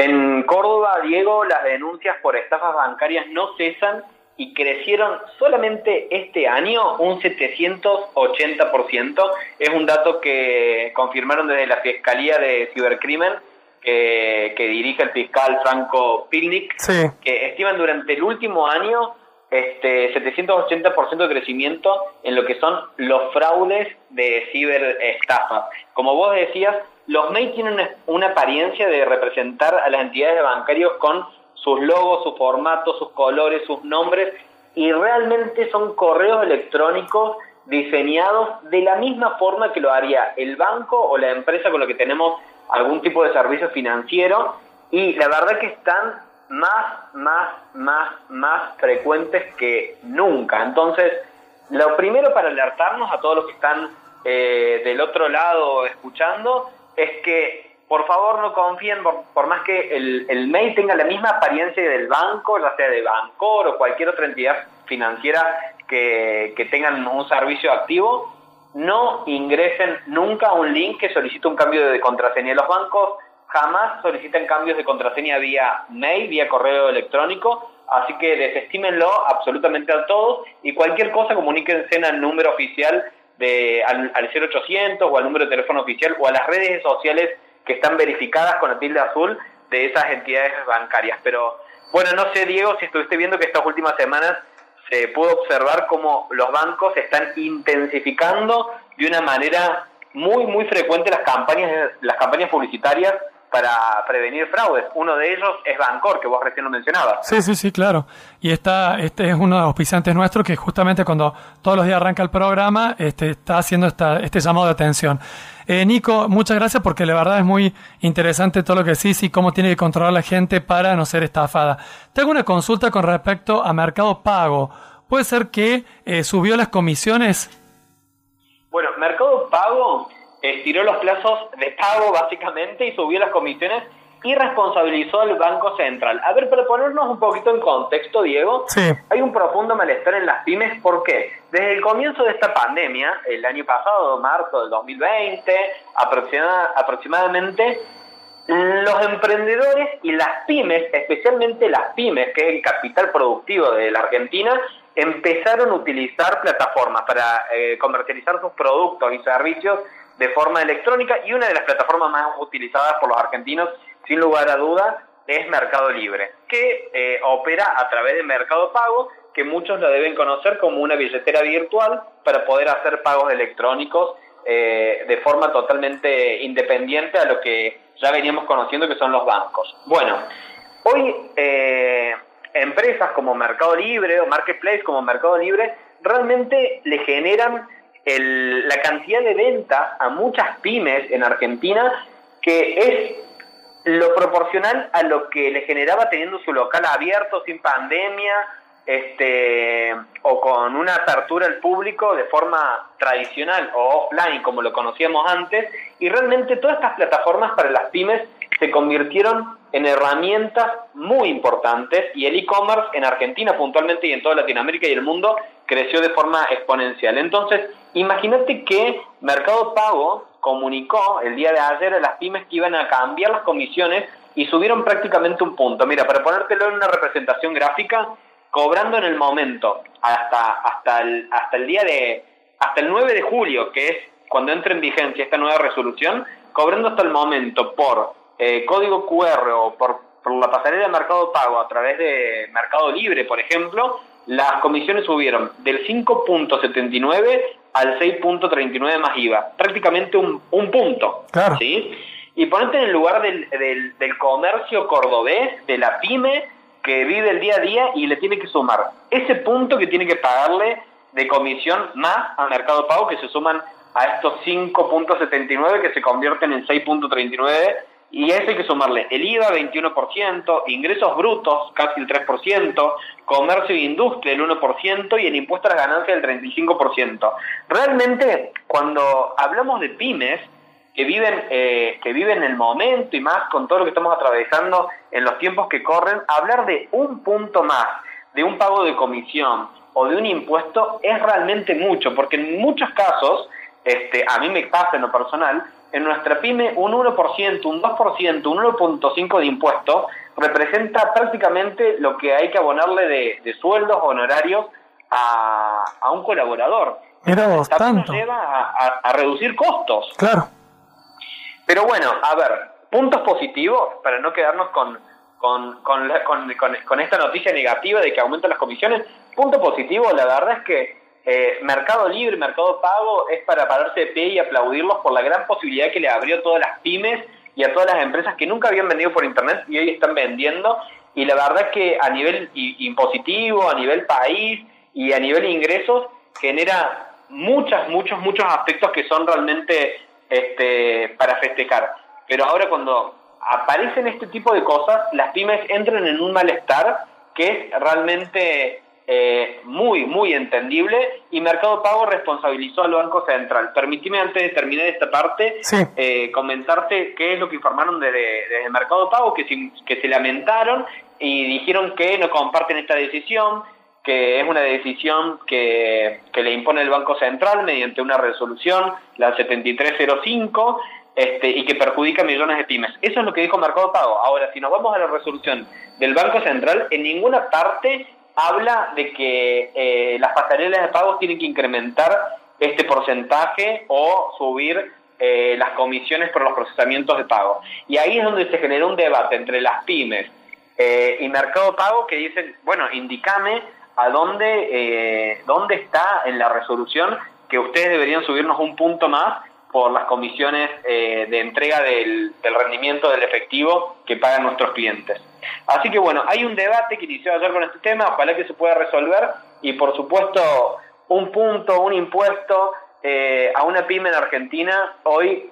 En Córdoba, Diego, las denuncias por estafas bancarias no cesan y crecieron solamente este año un 780%. Es un dato que confirmaron desde la Fiscalía de Cibercrimen que, dirige el fiscal Franco Pilnik, que estiman durante el último año este 780% de crecimiento en lo que son los fraudes de ciberestafa. Como vos decías, los mails tienen una, apariencia de representar a las entidades bancarias con sus logos, sus formatos, sus colores, sus nombres, y realmente son correos electrónicos diseñados de la misma forma que lo haría el banco o la empresa con la que tenemos algún tipo de servicio financiero, y la verdad que están más, más, más, más frecuentes que nunca. Entonces, lo primero para alertarnos a todos los que están eh, del otro lado escuchando es que por favor no confíen, por, más que el, el, mail tenga la misma apariencia del banco, ya sea de Bancor o cualquier otra entidad financiera que, que tengan un servicio activo, no ingresen nunca a un link que solicite un cambio de contraseña. Los bancos jamás solicitan cambios de contraseña vía mail, vía correo electrónico, así que desestímenlo absolutamente a todos y cualquier cosa comuníquense al número oficial de, al, 0800 o al número de teléfono oficial o a las redes sociales que están verificadas con la tilde azul de esas entidades bancarias. Pero bueno, no sé Diego si estuviste viendo que estas últimas semanas se pudo observar cómo los bancos están intensificando de una manera muy muy frecuente las campañas las campañas publicitarias para prevenir fraudes. Uno de ellos es Bancor, que vos recién lo mencionabas. Sí, sí, sí, claro. Y está, este es uno de los auspiciantes nuestros que justamente cuando todos los días arranca el programa este, está haciendo esta, este llamado de atención. Eh, Nico, muchas gracias porque la verdad es muy interesante todo lo que decís y cómo tiene que controlar la gente para no ser estafada. Tengo una consulta con respecto a Mercado Pago. ¿Puede ser que eh, subió las comisiones? Bueno, Mercado Pago estiró los plazos de pago básicamente y subió las comisiones y responsabilizó al Banco Central. A ver, para ponernos un poquito en contexto, Diego, hay un profundo malestar en las pymes. ¿Por qué? Desde el comienzo de esta pandemia, el año pasado, marzo del 2020, aproximadamente, los emprendedores y las pymes, especialmente las pymes, que es el capital productivo de la Argentina, empezaron a utilizar plataformas para eh, comercializar sus productos y servicios de forma electrónica y una de las plataformas más utilizadas por los argentinos, sin lugar a duda, es Mercado Libre, que eh, opera a través de Mercado Pago, que muchos lo deben conocer como una billetera virtual para poder hacer pagos electrónicos eh, de forma totalmente independiente a lo que ya veníamos conociendo que son los bancos. Bueno, hoy eh, empresas como Mercado Libre o Marketplace como Mercado Libre realmente le generan la cantidad de venta a muchas pymes en Argentina que es lo proporcional a lo que le generaba teniendo su local abierto sin pandemia este o con una apertura al público de forma tradicional o offline como lo conocíamos antes. Y realmente todas estas plataformas para las pymes se convirtieron en herramientas muy importantes y el e-commerce en Argentina puntualmente y en toda Latinoamérica y el mundo creció de forma exponencial. Entonces, imagínate que Mercado Pago comunicó el día de ayer a las pymes que iban a cambiar las comisiones y subieron prácticamente un punto. Mira, para ponértelo en una representación gráfica, cobrando en el momento hasta hasta el, hasta el día de hasta el 9 de julio, que es cuando entra en vigencia esta nueva resolución, cobrando hasta el momento por eh, código QR o por, por la pasarela de Mercado Pago a través de Mercado Libre, por ejemplo, las comisiones subieron del 5.79 al 6.39 más IVA, prácticamente un, un punto. Claro. ¿sí? Y ponerte en el lugar del, del, del, comercio cordobés, de la pyme, que vive el día a día y le tiene que sumar ese punto que tiene que pagarle de comisión más a Mercado Pago, que se suman a estos 5.79 que se convierten en 6.39 y a eso hay que sumarle el IVA 21%, ingresos brutos casi el 3%, comercio e industria el 1% y el impuesto a las ganancias el 35%. Realmente, cuando hablamos de pymes que viven, eh, que viven el momento y más con todo lo que estamos atravesando en los tiempos que corren, hablar de un punto más, de un pago de comisión o de un impuesto es realmente mucho, porque en muchos casos, este, a mí me pasa en lo personal, en nuestra pyme un 1%, un 2%, un 1.5% de impuesto representa prácticamente lo que hay que abonarle de, sueldos honorarios a, un colaborador. Era tanto. lleva a, reducir costos. Claro. Pero bueno, a ver, puntos positivos para no quedarnos con, con, con, con, esta noticia negativa de que aumentan las comisiones. Punto positivo, la verdad es que eh, Mercado Libre, Mercado Pago es para pararse de pie y aplaudirlos por la gran posibilidad que le abrió a todas las pymes y a todas las empresas que nunca habían vendido por Internet y hoy están vendiendo. Y la verdad es que a nivel impositivo, a nivel país y a nivel ingresos genera muchos, muchos, muchos aspectos que son realmente este, para festejar. Pero ahora cuando aparecen este tipo de cosas, las pymes entran en un malestar que es realmente eh, muy, muy entendible y Mercado Pago responsabilizó al Banco Central. Permitime antes de terminar esta parte eh, comentarte qué es lo que informaron desde, Mercado Pago, que, que se lamentaron y dijeron que no comparten esta decisión, que es una decisión que, que le impone el Banco Central mediante una resolución, la 7305, este, y que perjudica a millones de pymes. Eso es lo que dijo Mercado Pago. Ahora, si nos vamos a la resolución del Banco Central, en ninguna parte habla de que eh, las pasarelas de pagos tienen que incrementar este porcentaje o subir eh, las comisiones por los procesamientos de pago. Y ahí es donde se generó un debate entre las pymes eh, y Mercado Pago que dicen, bueno, indícame a dónde, dónde está en la resolución que ustedes deberían subirnos un punto más por las comisiones de entrega del, del rendimiento del efectivo que pagan nuestros clientes. Así que bueno, hay un debate que inició ayer con este tema, ojalá que se pueda resolver y por supuesto un punto, un impuesto eh, a una pyme en Argentina hoy